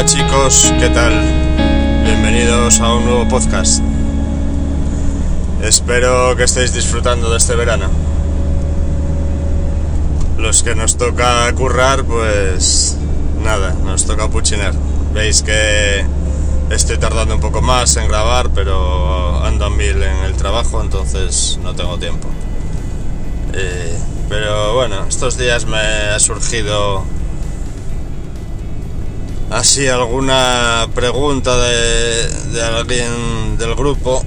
Hola chicos, ¿qué tal? Bienvenidos a un nuevo podcast. Espero que estéis disfrutando de este verano. Los que nos toca currar, pues nada, nos toca puchinar. Veis que estoy tardando un poco más en grabar, pero ando a mil en el trabajo, entonces no tengo tiempo. Eh, pero bueno, estos días me ha surgido así alguna pregunta de, alguien del grupo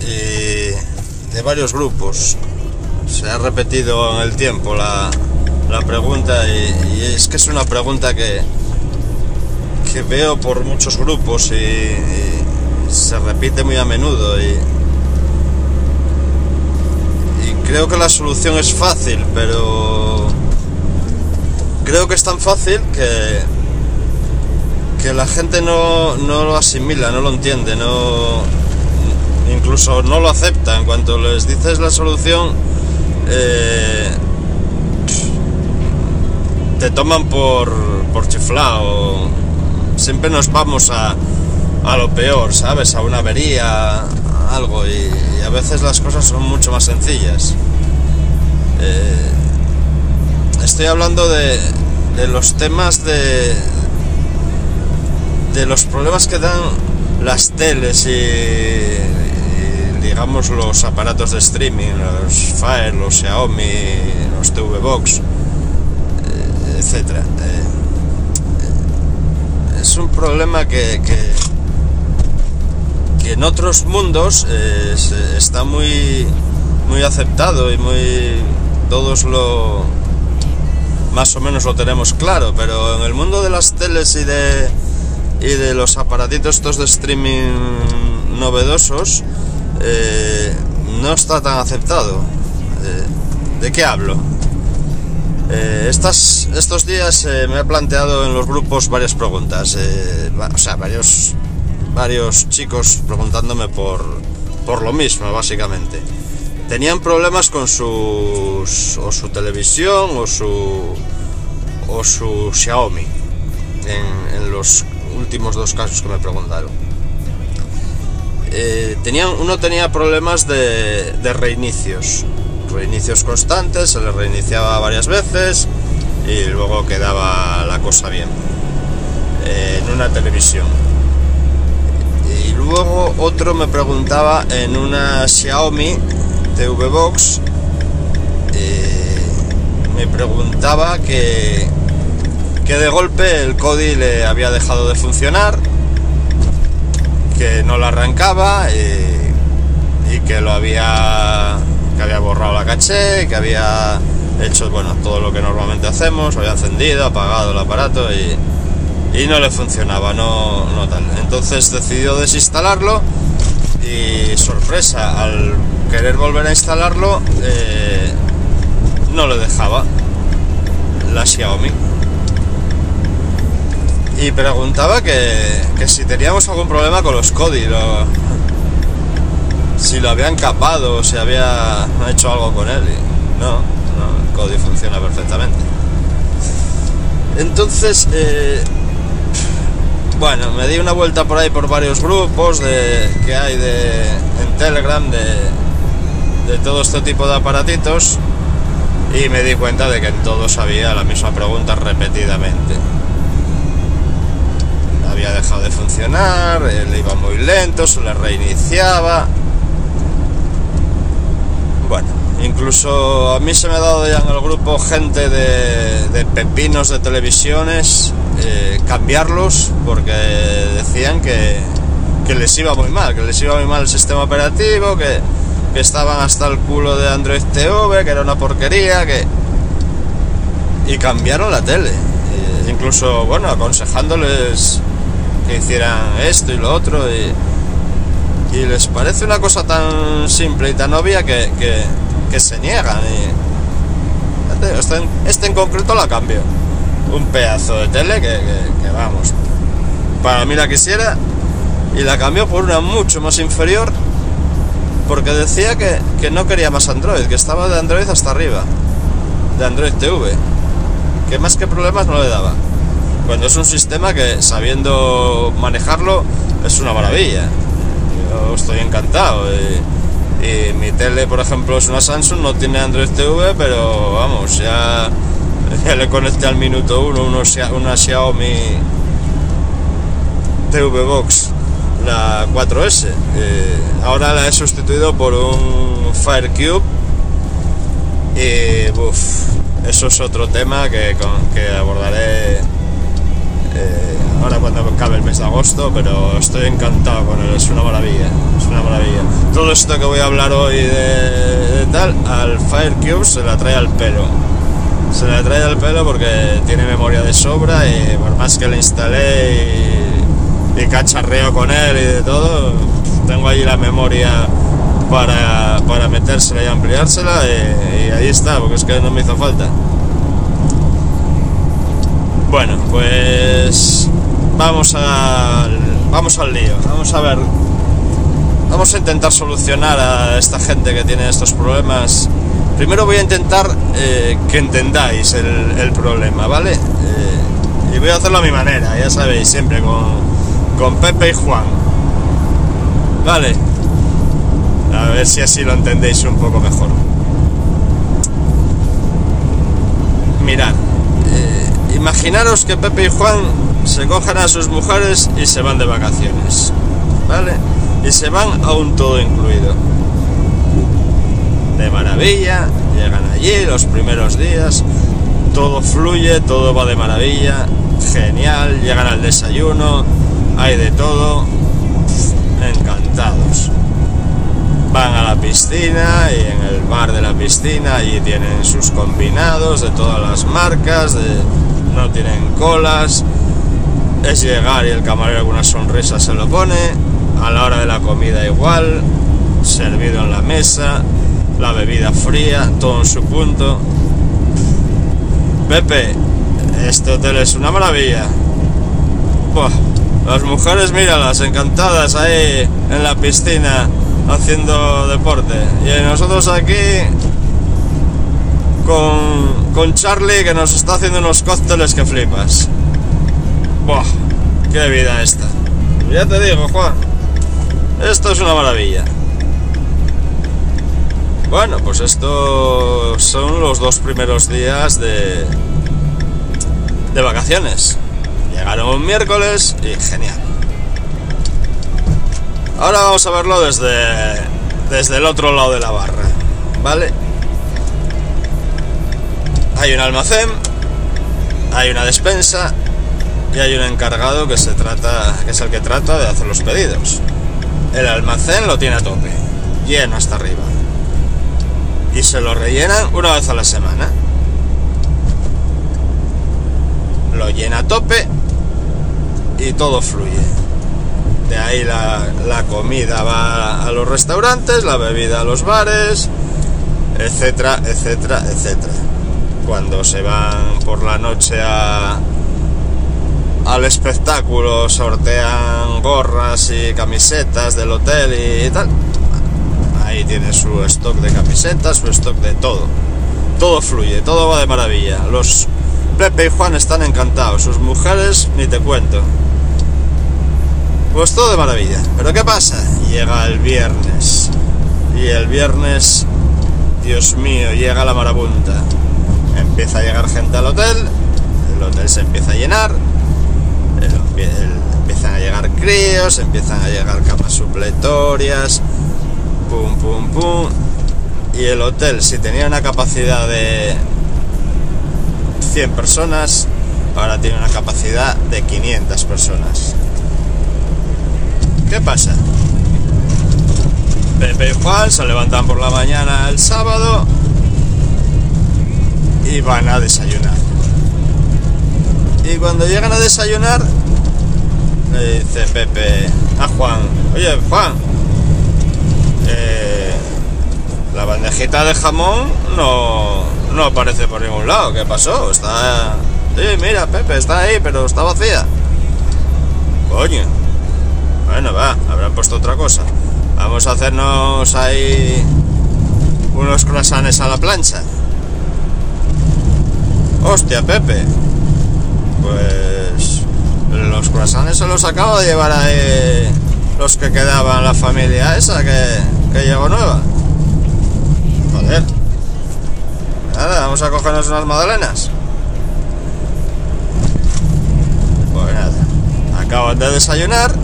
y de varios grupos. Se ha repetido en el tiempo la, pregunta y, es que es una pregunta que, que veo por muchos grupos y, se repite muy a menudo y, y creo que la solución es fácil, pero creo que es tan fácil que que la gente no, lo asimila, no lo entiende, no incluso no lo acepta. En cuanto les dices la solución, eh, te toman por, por chiflado. Siempre nos vamos a, a lo peor, ¿sabes? A una avería, algo, y, a veces las cosas son mucho más sencillas. Eh, estoy hablando de, de los temas de, de los problemas que dan las teles y, digamos los aparatos de streaming, los Fire, los Xiaomi, los TV Box, eh, etcétera. Eh, es un problema que, que, en otros mundos eh, está muy, muy aceptado y muy todos lo más o menos lo tenemos claro, pero en el mundo de las teles y de y de los aparatitos estos de streaming novedosos eh, no está tan aceptado. Eh, ¿De qué hablo? Eh, estas, estos días me he planteado en los grupos varias preguntas, o sea, varios, varios chicos preguntándome por, por lo mismo, básicamente. Tenían problemas con sus, o su televisión o su, o su Xiaomi en los últimos dos casos que me preguntaron. Eh, uno tenía problemas de, reinicios, reinicios constantes, se le reiniciaba varias veces y luego quedaba la cosa bien eh, en una televisión. Y luego otro me preguntaba en una Xiaomi TV Box, eh, me preguntaba que que de golpe el Kodi le había dejado de funcionar, que no lo arrancaba y, que lo había que había borrado la caché, que había hecho bueno todo lo que normalmente hacemos, había encendido, apagado el aparato y, no le funcionaba, no, no tal. Entonces decidió desinstalarlo y sorpresa, al querer volver a instalarlo eh, no le dejaba la Xiaomi y preguntaba que, si teníamos algún problema con los Kodi, si lo habían capado o si había hecho algo con él. Y no, no, el funciona perfectamente. Entonces, eh, bueno, me di una vuelta por ahí por varios grupos de, que hay de, en Telegram de, de todo este tipo de aparatitos y me di cuenta de que en todos había la misma pregunta repetidamente había dejado de funcionar, él iba muy lento, se le reiniciaba. Bueno, incluso a mí se me ha dado ya en el grupo gente de, pepinos de televisiones eh, cambiarlos porque decían que, les iba muy mal, que les iba muy mal el sistema operativo, que, estaban hasta el culo de Android TV, que era una porquería, que... Y cambiaron la tele. Eh, incluso, bueno, aconsejándoles que hicieran esto y lo otro y, les parece una cosa tan simple y tan obvia que, se niegan y este, este, en concreto la cambio un pedazo de tele que, vamos para mí la quisiera y la cambió por una mucho más inferior porque decía que, que no quería más Android, que estaba de Android hasta arriba, de Android TV, que más que problemas no le daba. Cuando es un sistema que sabiendo manejarlo es una maravilla. Yo estoy encantado. Y, mi tele, por ejemplo, es una Samsung, no tiene Android TV, pero vamos, ya, ya le conecté al minuto uno uno, una Xiaomi TV Box, la 4S. Eh, ahora la he sustituido por un Fire Cube y eso es otro tema que, que abordaré eh, ahora cuando acabe el mes de agosto, pero estoy encantado con él, es una maravilla, es una maravilla. Todo esto que voy a hablar hoy de, tal, al Fire Cube se la trae al pelo. Se la trae al pelo porque tiene memoria de sobra y por más que le instalé y, cacharreo con él y de todo, tengo ahí la memoria para, para metérsela y ampliársela y, y ahí está, porque es que no me hizo falta. Bueno, pues vamos al, vamos al lío. Vamos a ver. Vamos a intentar solucionar a esta gente que tiene estos problemas. Primero voy a intentar eh, que entendáis el, problema, ¿vale? Eh, y voy a hacerlo a mi manera, ya sabéis, siempre con, con Pepe y Juan. Vale. A ver si así lo entendéis un poco mejor. Mirad imaginaros que Pepe y Juan se cojan a sus mujeres y se van de vacaciones, ¿vale? Y se van a un todo incluido. De maravilla, llegan allí los primeros días, todo fluye, todo va de maravilla, genial, llegan al desayuno, hay de todo, encantados. Van a la piscina y en el bar de la piscina allí tienen sus combinados de todas las marcas, de no tienen colas, es llegar y el camarero alguna sonrisa se lo pone, a la hora de la comida igual, servido en la mesa, la bebida fría, todo en su punto. Pepe, este hotel es una maravilla. las mujeres, míralas, encantadas ahí en la piscina haciendo deporte. Y nosotros aquí con, con Charlie que nos está haciendo unos cócteles que flipas. Buah, qué vida esta. Ya te digo, Juan, esto es una maravilla. Bueno, pues estos son los dos primeros días de, de vacaciones. Llegaron un miércoles y genial. Ahora vamos a verlo desde, desde el otro lado de la barra, ¿vale? Hay un almacén, hay una despensa y hay un encargado que se trata, que es el que trata de hacer los pedidos. El almacén lo tiene a tope, lleno hasta arriba. Y se lo rellenan una vez a la semana. Lo llena a tope y todo fluye. De ahí la, la comida va a los restaurantes, la bebida a los bares, etcétera, etcétera, etcétera cuando se van por la noche a, al espectáculo, sortean gorras y camisetas del hotel y tal. Ahí tiene su stock de camisetas, su stock de todo. Todo fluye, todo va de maravilla. Los Pepe y Juan están encantados, sus mujeres ni te cuento. Pues todo de maravilla. Pero ¿qué pasa? Llega el viernes. Y el viernes, Dios mío, llega la marabunta empieza a llegar gente al hotel, el hotel se empieza a llenar, empiezan a llegar críos, empiezan a llegar camas supletorias, pum, pum, pum. Y el hotel, si tenía una capacidad de 100 personas, ahora tiene una capacidad de 500 personas. ¿Qué pasa? Pepe y Juan se levantan por la mañana el sábado y van a desayunar. Y cuando llegan a desayunar, le dice Pepe a Juan, oye Juan, eh, la bandejita de jamón no, no aparece por ningún lado, ¿qué pasó? Está... Sí, mira Pepe, está ahí, pero está vacía. Coño. Bueno, va, habrán puesto otra cosa. Vamos a hacernos ahí unos croissants a la plancha. Hostia, Pepe. Pues los croissants se los acabo de llevar ahí los que quedaban, la familia esa que, que llegó nueva. Joder. Nada, vamos a cogernos unas magdalenas. Pues nada, acaban de desayunar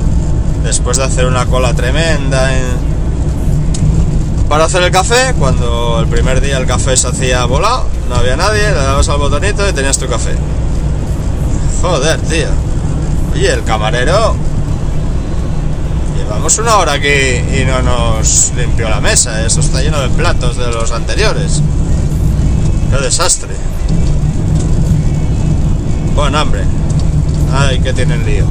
después de hacer una cola tremenda para hacer el café, cuando el primer día el café se hacía volado, no había nadie, le dabas al botonito y tenías tu café. Joder, tío. Oye, el camarero... Llevamos una hora aquí y no nos limpió la mesa. Eso está lleno de platos de los anteriores. Qué desastre. Buen hambre. Ay, que tienen lío.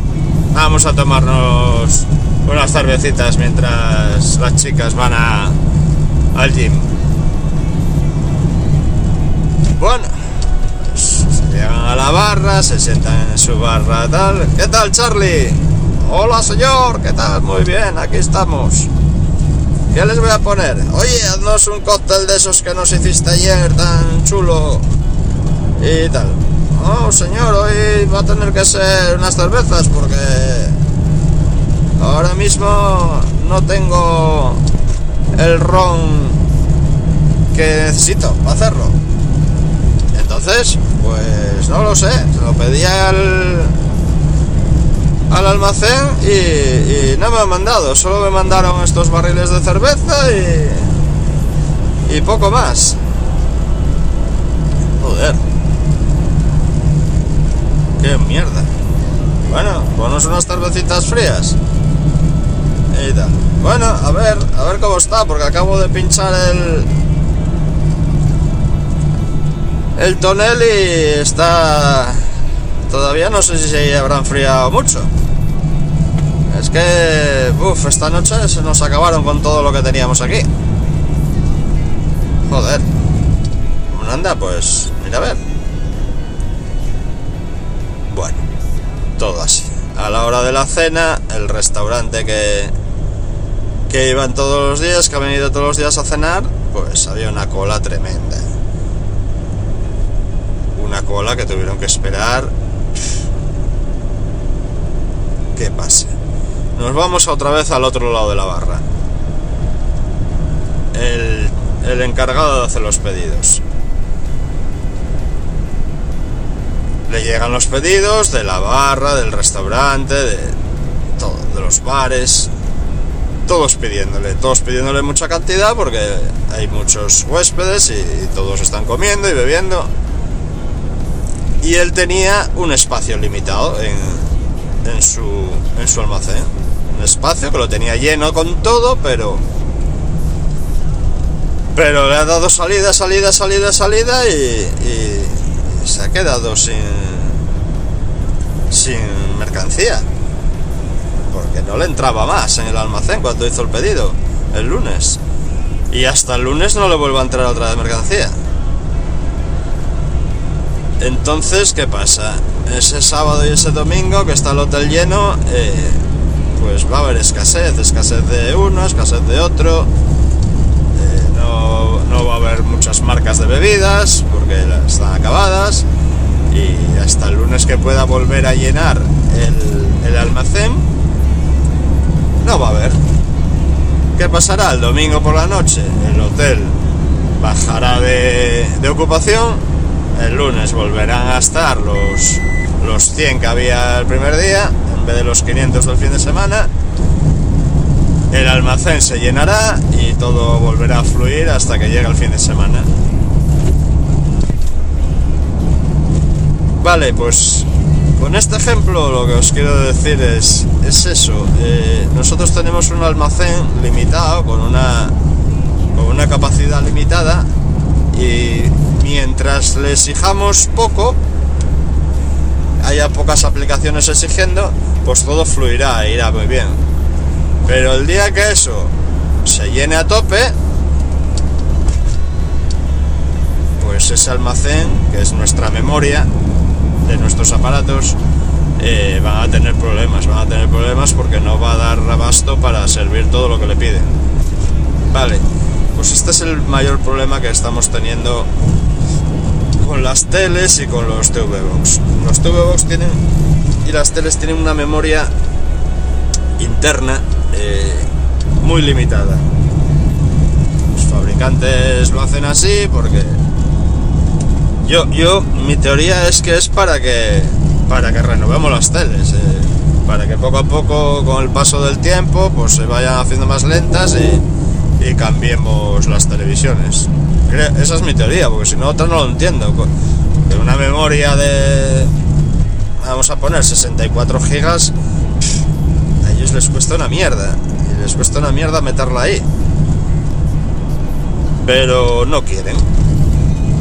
Vamos a tomarnos unas cervecitas mientras las chicas van a, al gym. Bueno, pues, llegan a la barra, se sientan en su barra tal. ¿Qué tal, Charlie? Hola, señor. ¿Qué tal? Muy bien, aquí estamos. ¿Qué les voy a poner? Oye, haznos un cóctel de esos que nos hiciste ayer tan chulo y tal. Oh, señor, hoy va a tener que ser unas cervezas porque ahora mismo no tengo el ron que necesito para hacerlo. Entonces, pues no lo sé, se lo pedí al, al almacén y, no me han mandado, solo me mandaron estos barriles de cerveza y, y poco más. Joder. ¡Qué mierda! Bueno, ponos unas cervecitas frías. Bueno, a ver, a ver cómo está, porque acabo de pinchar el. El tonel y está. Todavía no sé si se habrá enfriado mucho. Es que. Uff, esta noche se nos acabaron con todo lo que teníamos aquí. Joder. ¿Cómo anda? Pues. Mira a ver. Bueno, todo así. A la hora de la cena, el restaurante que, que iban todos los días, que ha venido todos los días a cenar, pues había una cola tremenda. Una cola que tuvieron que esperar. ¿Qué pasa? Nos vamos otra vez al otro lado de la barra. El, el encargado de hacer los pedidos. le llegan los pedidos de la barra, del restaurante, de todo, de los bares, todos pidiéndole, todos pidiéndole mucha cantidad porque hay muchos huéspedes y, todos están comiendo y bebiendo. Y él tenía un espacio limitado en, en, su, en su almacén. Un espacio que lo tenía lleno con todo, pero pero le ha dado salida, salida, salida, salida y, se ha quedado sin, sin mercancía. Porque no le entraba más en el almacén cuando hizo el pedido, el lunes. Y hasta el lunes no le vuelvo a entrar otra mercancía. Entonces, ¿qué pasa? Ese sábado y ese domingo que está el hotel lleno, eh, pues va a haber escasez, escasez de uno, escasez de otro. Eh, no, no va a haber muchas marcas de bebidas porque están acabadas y hasta el lunes que pueda volver a llenar el, almacén, no va a haber. ¿Qué pasará? El domingo por la noche el hotel bajará de, ocupación, el lunes volverán a estar los, los 100 que había el primer día, en vez de los 500 del fin de semana, el almacén se llenará y todo volverá a fluir hasta que llegue el fin de semana. Vale, pues con este ejemplo lo que os quiero decir es, es eso. Eh, nosotros tenemos un almacén limitado, con una, con una capacidad limitada, y mientras le exijamos poco, haya pocas aplicaciones exigiendo, pues todo fluirá irá muy bien. Pero el día que eso se llene a tope, pues ese almacén, que es nuestra memoria, de nuestros aparatos eh, van a tener problemas, van a tener problemas porque no va a dar abasto para servir todo lo que le piden. Vale, pues este es el mayor problema que estamos teniendo con las teles y con los TV Box. Los TV Box tienen y las teles tienen una memoria interna eh, muy limitada. Los fabricantes lo hacen así porque yo, yo, mi teoría es que es para que para que renovemos las teles, eh, para que poco a poco, con el paso del tiempo, pues se vayan haciendo más lentas y, y cambiemos las televisiones. Esa es mi teoría, porque si no, otra no lo entiendo. Una memoria de, vamos a poner 64 gigas, a ellos les cuesta una mierda. Y les cuesta una mierda meterla ahí. Pero no quieren.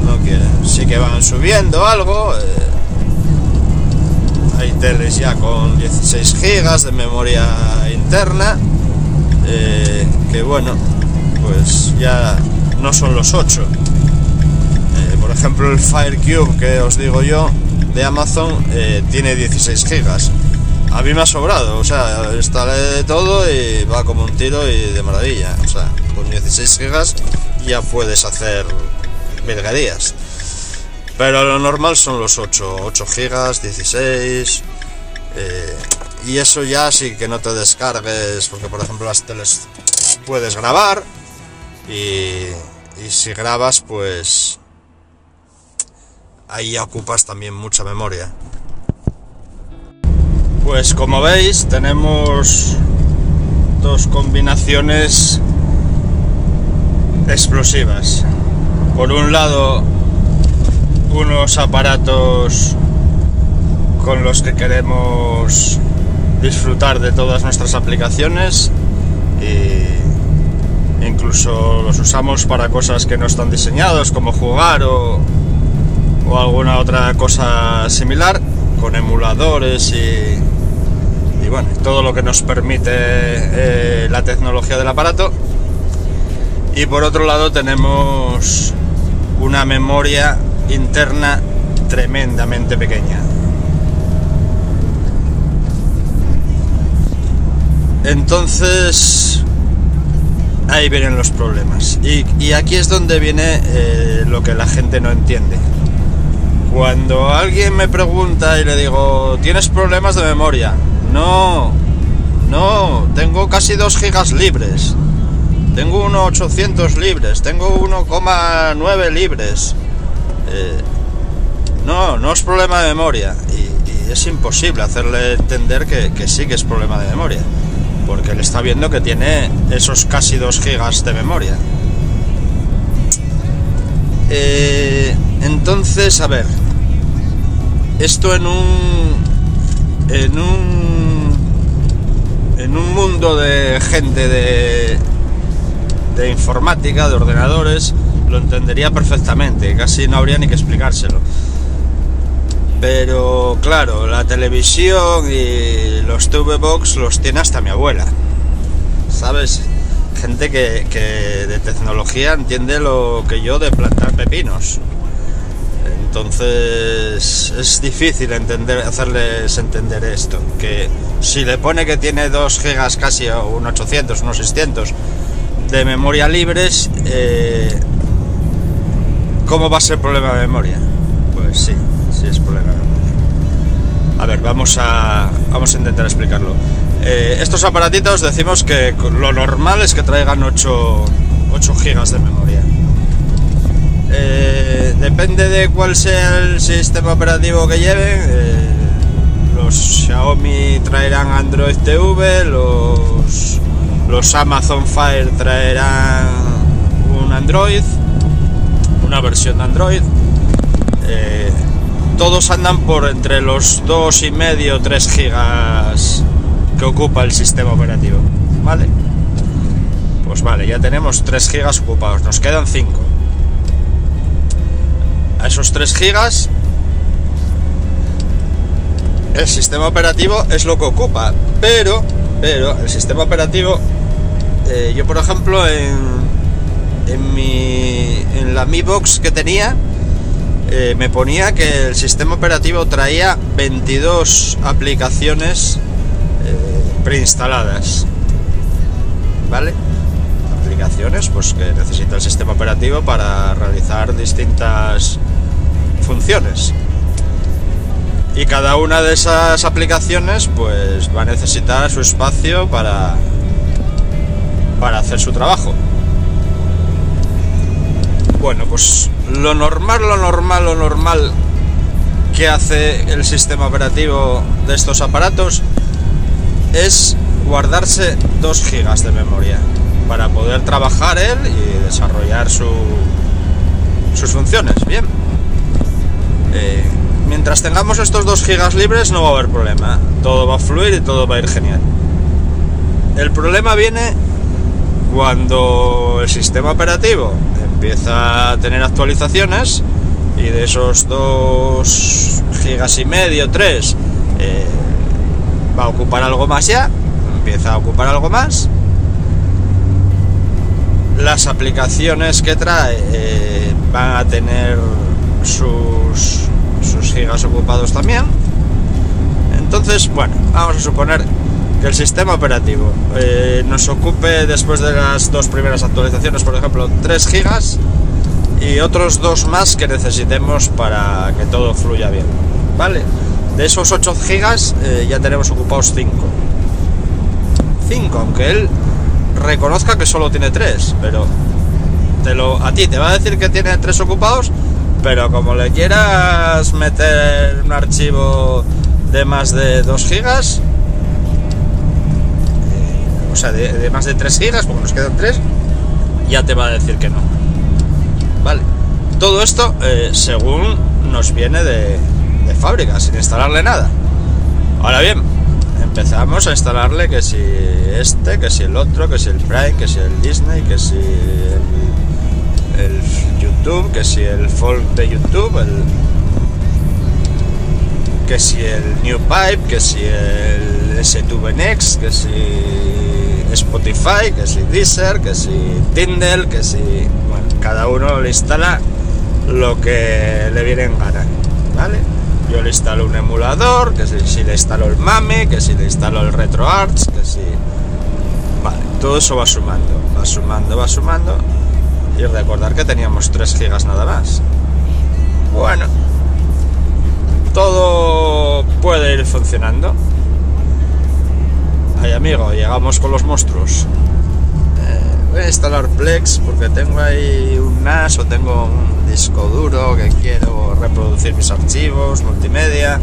No quieren. Sí que van subiendo algo. Eh, hay teles ya con 16 gigas de memoria interna. Eh, que bueno, pues ya no son los 8. Eh, por ejemplo, el FireCube que os digo yo de Amazon eh, tiene 16 gigas. A mí me ha sobrado, o sea, instalé de todo y va como un tiro y de maravilla. O sea, con 16 gigas ya puedes hacer virguerías. Pero lo normal son los 8, 8 gigas, 16. Eh, y eso ya sí que no te descargues, porque por ejemplo las teles puedes grabar y, y si grabas pues ahí ocupas también mucha memoria. Pues como veis tenemos dos combinaciones explosivas. Por un lado unos aparatos con los que queremos disfrutar de todas nuestras aplicaciones e incluso los usamos para cosas que no están diseñados como jugar o, alguna otra cosa similar con emuladores y, y bueno, todo lo que nos permite eh, la tecnología del aparato. Y por otro lado tenemos una memoria interna tremendamente pequeña. Entonces, ahí vienen los problemas. Y, y aquí es donde viene eh, lo que la gente no entiende. Cuando alguien me pregunta y le digo, ¿tienes problemas de memoria? No, no, tengo casi 2 gigas libres. Tengo 1.800 libres, tengo 1,9 libres. Eh, no, no es problema de memoria. Y, y es imposible hacerle entender que, que, sí que es problema de memoria. Porque él está viendo que tiene esos casi 2 gigas de memoria. Eh, entonces, a ver, esto en un en un en un mundo de gente de de informática, de ordenadores, lo entendería perfectamente, casi no habría ni que explicárselo. Pero claro, la televisión y los TV Box los tiene hasta mi abuela. ¿Sabes? Gente que, que de tecnología entiende lo que yo de plantar pepinos. Entonces es difícil entender, hacerles entender esto. Que si le pone que tiene 2 gigas casi o un 800, unos 600 de memoria libres, eh, ¿cómo va a ser problema de memoria? Pues sí, A ver, vamos a, vamos a intentar explicarlo. Eh, estos aparatitos decimos que lo normal es que traigan 8, 8 gigas de memoria. Eh, depende de cuál sea el sistema operativo que lleven. Eh, los Xiaomi traerán Android TV, los, los Amazon Fire traerán un Android, una versión de Android. Todos andan por entre los 2,5 y medio 3 gigas que ocupa el sistema operativo. ¿Vale? Pues vale, ya tenemos 3 gigas ocupados, nos quedan 5 a esos 3 gigas el sistema operativo es lo que ocupa pero pero el sistema operativo eh, yo por ejemplo en en mi en la Mi Box que tenía eh, me ponía que el sistema operativo traía 22 aplicaciones eh, preinstaladas vale aplicaciones pues que necesita el sistema operativo para realizar distintas funciones. Y cada una de esas aplicaciones pues va a necesitar su espacio para, para hacer su trabajo. Bueno, pues lo normal, lo normal, lo normal que hace el sistema operativo de estos aparatos es guardarse 2 gigas de memoria para poder trabajar él y desarrollar su, sus funciones. Bien. Eh, mientras tengamos estos 2 gigas libres no va a haber problema. Todo va a fluir y todo va a ir genial. El problema viene cuando el sistema operativo empieza a tener actualizaciones y de esos 2 gigas y medio, 3, eh, va a ocupar algo más ya, empieza a ocupar algo más. Las aplicaciones que trae eh, van a tener sus, sus gigas ocupados también. Entonces, bueno, vamos a suponer que el sistema operativo eh, nos ocupe después de las dos primeras actualizaciones, por ejemplo, 3 gigas y otros dos más que necesitemos para que todo fluya bien. ¿Vale? De esos 8 gigas eh, ya tenemos ocupados 5. 5, aunque él reconozca que solo tiene 3, pero te lo, a ti te va a decir que tiene 3 ocupados, pero como le quieras meter un archivo de más de 2 gigas, o sea, de, más de 3 gigas, porque nos quedan 3, ya te va a decir que no. Vale. Todo esto eh, según nos viene de, fábrica, sin instalarle nada. Ahora bien, empezamos a instalarle que si este, que si el otro, que si el Prime, que si el Disney, que si el, YouTube, que si el Folk de YouTube, el, que si el New Pipe, que si el S2 Next, que si Spotify, que si Deezer, que si Tinder, que si... Bueno, cada uno le instala lo que le viene en gana, ¿vale? Yo le instalo un emulador, que si, le instalo el MAME, que si le instalo el RetroArch, que si... Vale, todo eso va sumando, va sumando, va sumando. Y recordar que teníamos 3 gigas nada más. Bueno, todo puede ir funcionando. Ay amigo, llegamos con los monstruos. Eh, voy a instalar Plex porque tengo ahí un NAS o tengo un disco duro que quiero reproducir mis archivos, multimedia.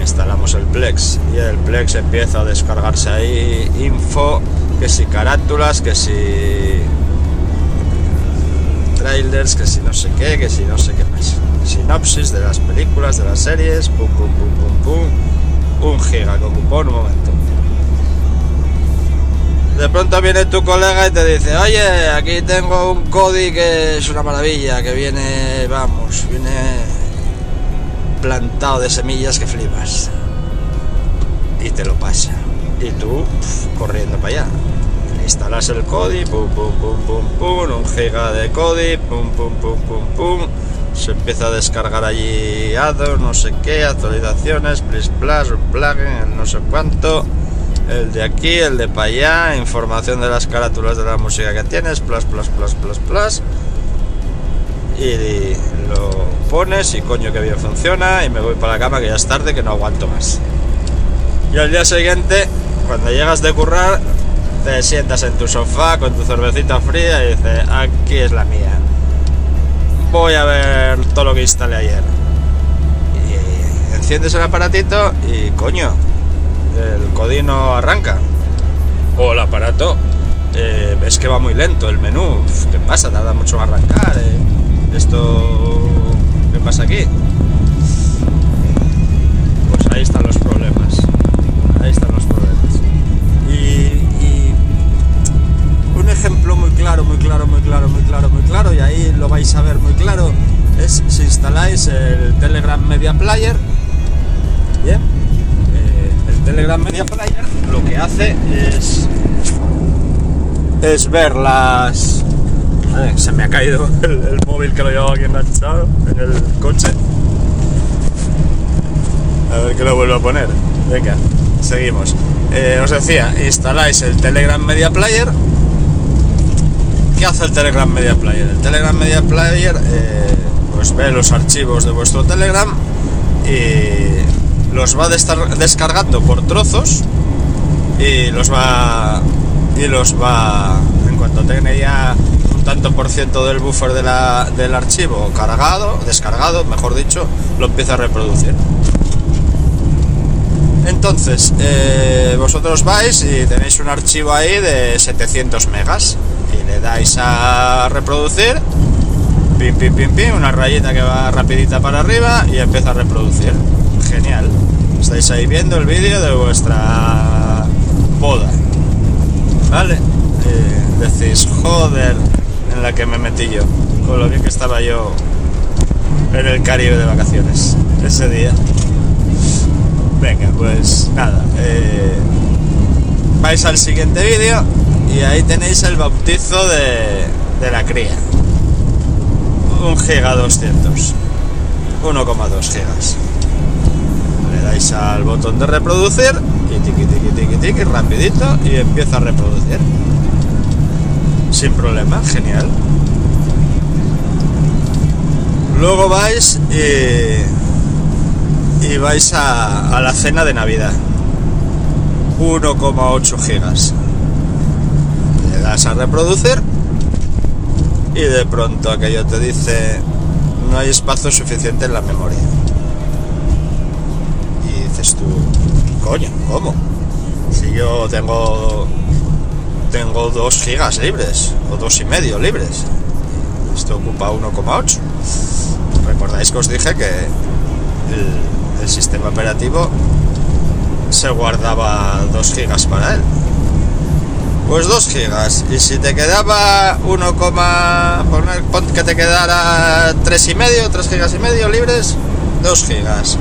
instalamos el Plex y el Plex empieza a descargarse ahí info, que si carátulas, que si trailers, que si no sé qué, que si no sé qué más. Sinopsis de las películas, de las series, pum pum pum pum pum. Un giga que ocupó un momento de pronto viene tu colega y te dice, oye, aquí tengo un Kodi que es una maravilla, que viene, vamos, viene plantado de semillas que flipas. Y te lo pasa. Y tú, corriendo para allá. instalas el Kodi, pum, pum, pum, pum, pum, un giga de Kodi, pum, pum, pum, pum, pum. Se empieza a descargar allí ADO, no sé qué, actualizaciones, plus, plus, un plugin, no sé cuánto el de aquí, el de para allá, información de las carátulas de la música que tienes, plus, plus, plus, plus, plus. Y lo pones y coño que bien funciona y me voy para la cama que ya es tarde, que no aguanto más. Y al día siguiente, cuando llegas de currar, te sientas en tu sofá con tu cervecita fría y dices, aquí es la mía. Voy a ver todo lo que instalé ayer. Y enciendes el aparatito y coño, el codino arranca. O el aparato eh, ves que va muy lento el menú. ¿Qué pasa? Tarda mucho en arrancar. Eh. Esto. ¿Qué pasa aquí? Pues ahí están los problemas. Ahí están los problemas. Y, y un ejemplo muy claro, muy claro, muy claro, muy claro, muy claro, y ahí lo vais a ver muy claro, es si instaláis el Telegram Media Player. Bien Telegram Media Player lo que hace es es ver las se me ha caído el, móvil que lo llevaba aquí enganchado en el coche. A ver que lo vuelvo a poner. Venga seguimos. Eh, os decía instaláis el Telegram Media Player. ¿qué hace el Telegram Media Player? el Telegram Media Player eh, pues ve los archivos de vuestro Telegram y los va descargando por trozos y los va y los va en cuanto tenga ya un tanto por ciento del buffer del archivo cargado, descargado, mejor dicho, lo empieza a reproducir. Entonces, eh, vosotros vais y tenéis un archivo ahí de 700 megas y le dais a reproducir, pim, pim, pim, pim, una rayita que va rapidita para arriba y empieza a reproducir. Genial. Estáis ahí viendo el vídeo de vuestra boda. ¿Vale? Y decís, joder, en la que me metí yo, con lo bien que estaba yo en el Caribe de vacaciones ese día. Venga, pues nada. Eh, vais al siguiente vídeo y ahí tenéis el bautizo de, de la cría. Un giga 200. 1,2 gigas. Le dais al botón de reproducir y tiqui tiqui tiqui tiqui rapidito y empieza a reproducir. Sin problema, genial. Luego vais y vais a, la cena de Navidad. 1,8 gigas. Le das a reproducir y de pronto aquello te dice no hay espacio suficiente en la memoria. Y dices tú, coño, ¿cómo? Si yo tengo tengo 2 gigas libres o dos y medio libres. Esto ocupa 1,8. Recordáis que os dije que el, sistema operativo se guardaba 2 gigas para él. Pues 2 gigas. Y si te quedaba 1, poner que te quedara 3 y medio, 3 gigas y medio libres, 2 gigas.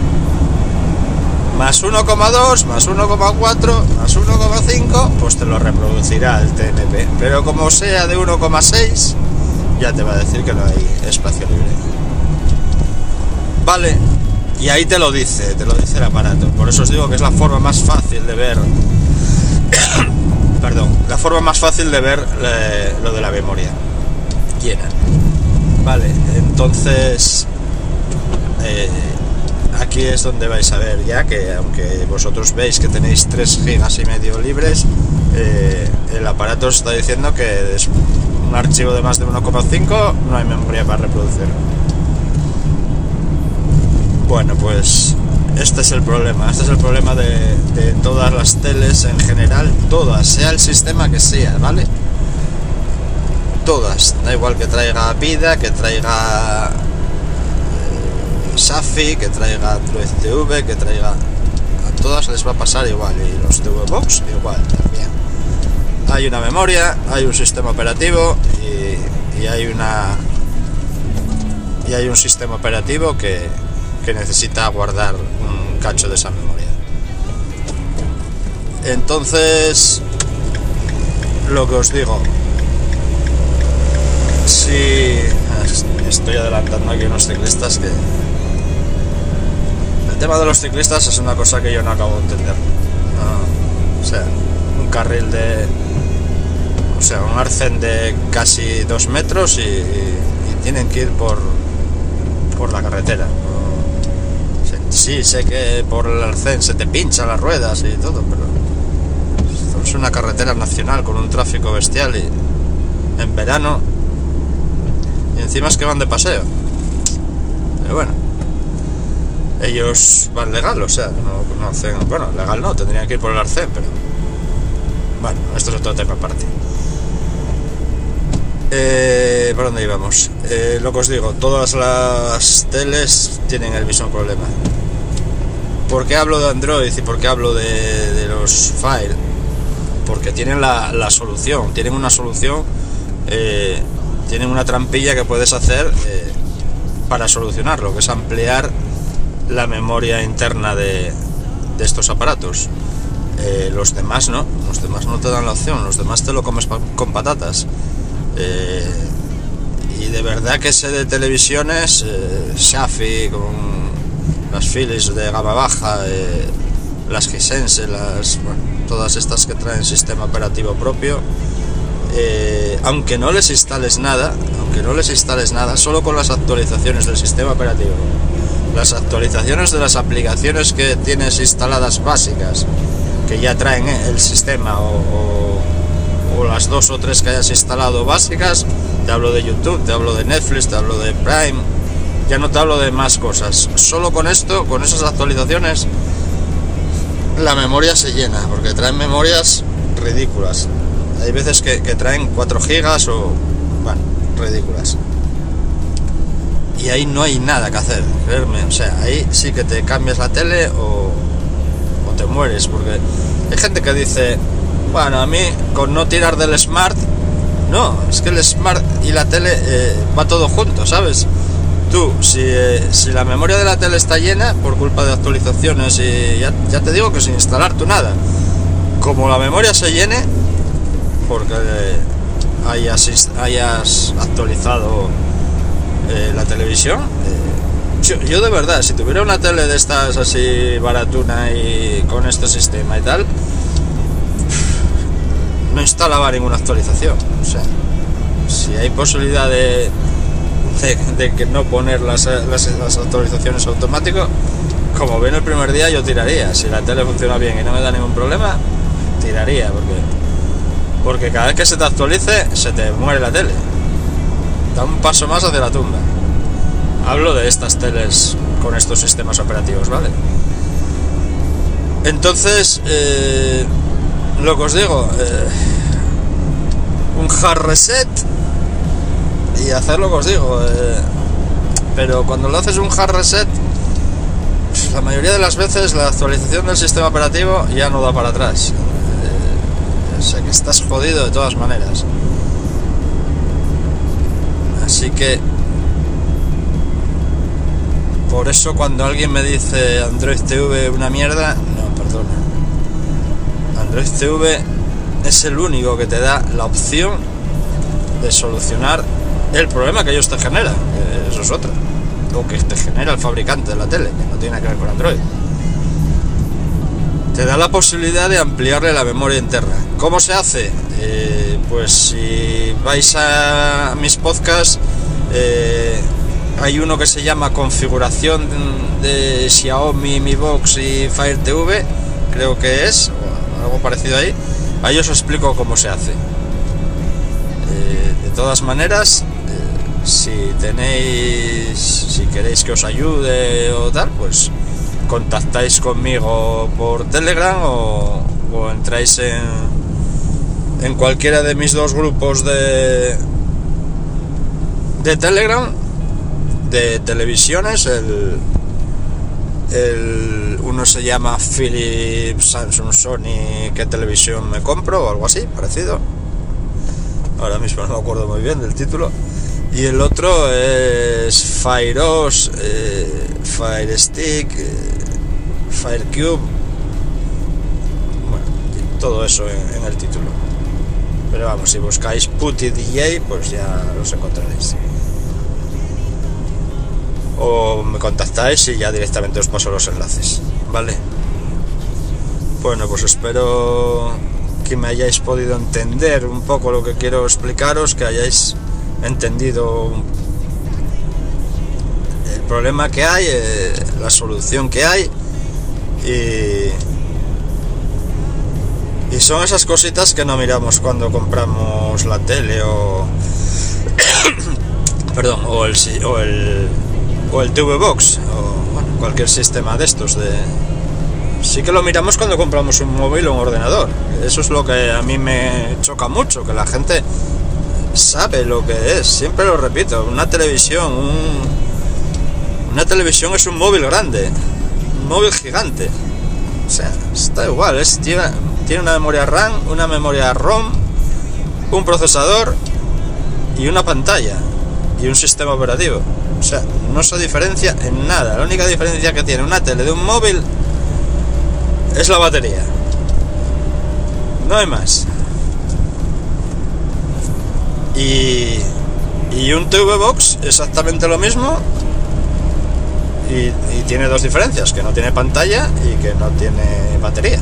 Más 1,2, más 1,4, más 1,5, pues te lo reproducirá el TNP. Pero como sea de 1,6, ya te va a decir que no hay espacio libre. Vale, y ahí te lo dice, te lo dice el aparato. Por eso os digo que es la forma más fácil de ver. Perdón, la forma más fácil de ver eh, lo de la memoria llena. Vale, entonces eh, aquí es donde vais a ver ya que aunque vosotros veis que tenéis 3 gigas y medio libres, eh, el aparato os está diciendo que es un archivo de más de 1,5 no hay memoria para reproducir. Bueno, pues este es el problema. Este es el problema de, todas las teles en general, todas, sea el sistema que sea, ¿vale? Todas. Da igual que traiga vida, que traiga eh, SAFI, que traiga TV, que traiga. A todas les va a pasar igual. Y los TV Box igual también. Hay una memoria, hay un sistema operativo y hay una. Y hay un sistema operativo que, que necesita guardar un cacho de esa memoria. Entonces, lo que os digo, si estoy adelantando aquí unos ciclistas que el tema de los ciclistas es una cosa que yo no acabo de entender. o sea, un carril de, o sea, un arcén de casi dos metros y tienen que ir por por la carretera sí, sé que por el arcén se te pincha las ruedas y todo, pero es una carretera nacional con un tráfico bestial y en verano y encima es que van de paseo. Pero bueno, ellos van legal, o sea, no, no hacen, bueno, legal no, tendrían que ir por el arcén, pero bueno, esto es otro tema aparte. Eh, ¿Por dónde íbamos? Eh, lo que os digo, todas las teles tienen el mismo problema. ¿Por qué hablo de Android y por qué hablo de, los Fire? Porque tienen la, solución, tienen una solución, eh, tienen una trampilla que puedes hacer eh, para solucionarlo, que es ampliar la memoria interna de, estos aparatos. Eh, los demás no, los demás no te dan la opción, los demás te lo comes con patatas. y de verdad que sé de televisiones, Shafi con las Philips de gama baja, eh, las Hisense, las, todas estas que traen sistema operativo propio, eh, aunque no les instales nada, aunque no les instales nada, solo con las actualizaciones del sistema operativo, las actualizaciones de las aplicaciones que tienes instaladas básicas, que ya traen eh, el sistema o, o las dos o tres que hayas instalado básicas, te hablo de YouTube, te hablo de Netflix, te hablo de Prime, ya no te hablo de más cosas. Solo con esto, con esas actualizaciones, la memoria se llena, porque traen memorias ridículas. Hay veces que, traen 4 gigas o, bueno, ridículas. Y ahí no hay nada que hacer, creerme. O sea, ahí sí que te cambias la tele o, te mueres, porque hay gente que dice, bueno, a mí con no tirar del smart, no, es que el smart y la tele eh, va todo junto, ¿sabes? Tú, si, eh, si, la memoria de la tele está llena por culpa de actualizaciones y ya, te digo que sin instalar tú nada, como la memoria se llene, porque hayas, hayas actualizado eh, la televisión, yo, de verdad, si tuviera una tele de estas así baratuna y con este sistema y tal, no instalaba ninguna actualización. Si hay posibilidad de, de, que no poner las, las, actualizaciones automáticas, como ven el primer día yo tiraría. Si la tele funciona bien y no me da ningún problema, tiraría, porque, porque cada vez que se te actualice, se te muere la tele. Da un paso más hacia la tumba. Hablo de estas teles con estos sistemas operativos, ¿vale? Entonces, eh, lo que os digo, eh, un hard reset y hacer lo que os digo. Eh, pero cuando lo haces un hard reset, la mayoría de las veces la actualización del sistema operativo ya no da para atrás. Eh, o sea que estás jodido de todas maneras. Así que por eso cuando alguien me dice Android TV una mierda, no, perdona. Android TV es el único que te da la opción de solucionar el problema que ellos te generan, eso es otra, o que te genera el fabricante de la tele, que no tiene que ver con Android. Te da la posibilidad de ampliarle la memoria interna. ¿Cómo se hace? Eh, pues si vais a mis podcasts, eh, hay uno que se llama configuración de Xiaomi, Mi Box y Fire TV, creo que es, o algo parecido ahí. Ahí os explico cómo se hace. Eh, de todas maneras, si tenéis, si queréis que os ayude o tal, pues contactáis conmigo por Telegram o, entráis en, en cualquiera de mis dos grupos de, de Telegram, de televisiones, el, el, uno se llama Philips, Samsung, Sony, ¿qué televisión me compro? o algo así, parecido. Ahora mismo no me acuerdo muy bien del título y el otro es FireOS, eh, Firestick, eh, Firecube. Bueno, todo eso en, el título. Pero vamos, si buscáis Putty DJ, pues ya los encontraréis. O me contactáis y ya directamente os paso los enlaces. ¿Vale? Bueno, pues espero que me hayáis podido entender un poco lo que quiero explicaros, que hayáis entendido el problema que hay, eh, la solución que hay y, y son esas cositas que no miramos cuando compramos la tele o perdón o el o el o el TV Box o cualquier sistema de estos de sí que lo miramos cuando compramos un móvil o un ordenador. Eso es lo que a mí me choca mucho que la gente sabe lo que es, siempre lo repito, una televisión, una televisión es un móvil grande, un móvil gigante. O sea, está igual, es, tiene, tiene una memoria RAM, una memoria ROM, un procesador y una pantalla y un sistema operativo. O sea, no se diferencia en nada. La única diferencia que tiene una tele de un móvil es la batería. No hay más. Y, y un TV Box exactamente lo mismo y, tiene dos diferencias, que no tiene pantalla y que no tiene batería.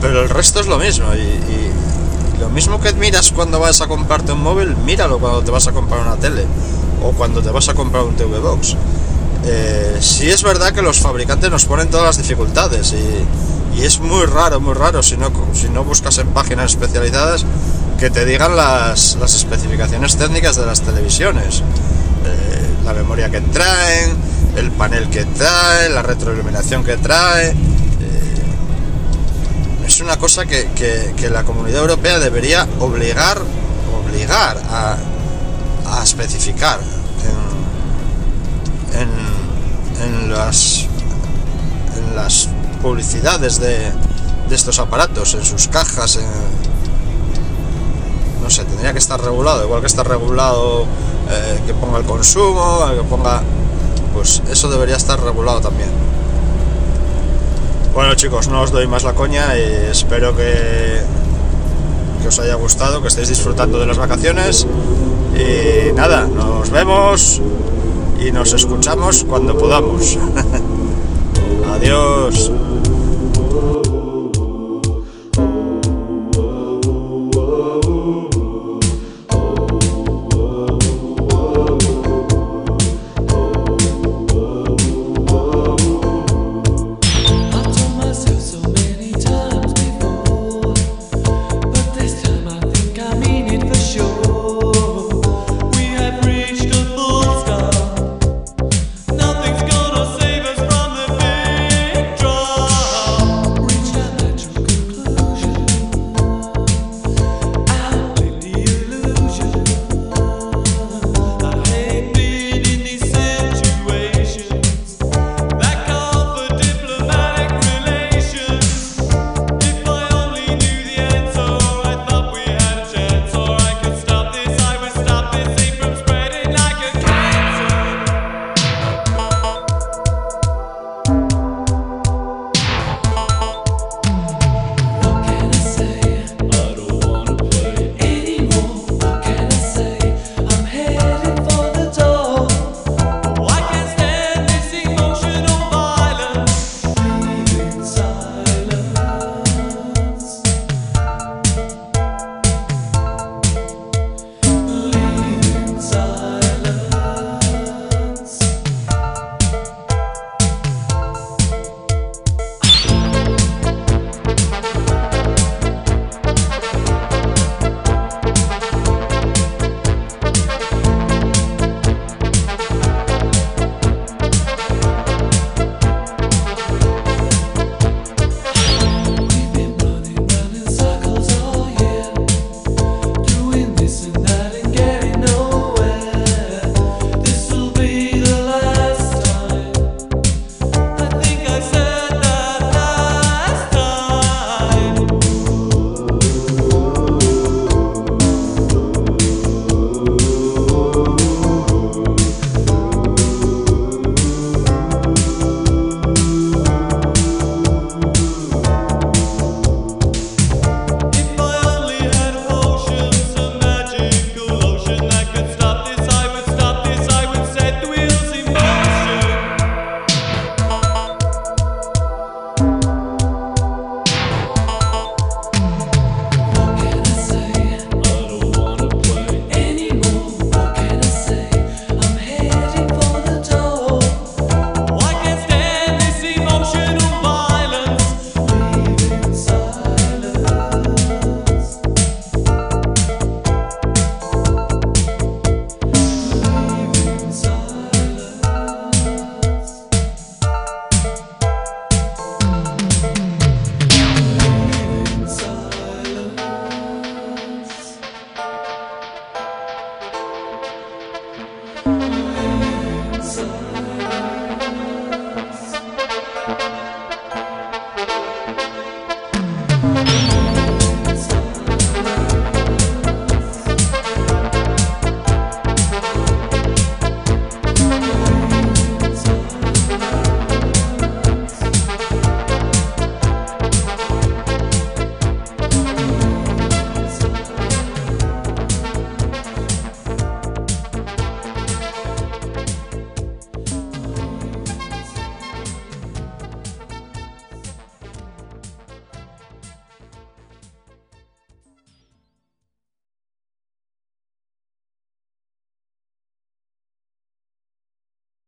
Pero el resto es lo mismo y, lo mismo que miras cuando vas a comprarte un móvil, míralo cuando te vas a comprar una tele o cuando te vas a comprar un TV Box. Eh, sí es verdad que los fabricantes nos ponen todas las dificultades y, y, es muy raro, muy raro si no, si no buscas en páginas especializadas que te digan las, las especificaciones técnicas de las televisiones. Eh, la memoria que traen, el panel que trae, la retroiluminación que trae. Eh, es una cosa que, que, la comunidad europea debería obligar, obligar a, a especificar en, en, en, las, en las publicidades de, de estos aparatos, en sus cajas, en, no sé, tendría que estar regulado, igual que está regulado eh, que ponga el consumo, que ponga, pues eso debería estar regulado también. Bueno chicos, no os doy más la coña y espero que, que os haya gustado, que estéis disfrutando de las vacaciones y nada, nos vemos y nos escuchamos cuando podamos. Adiós.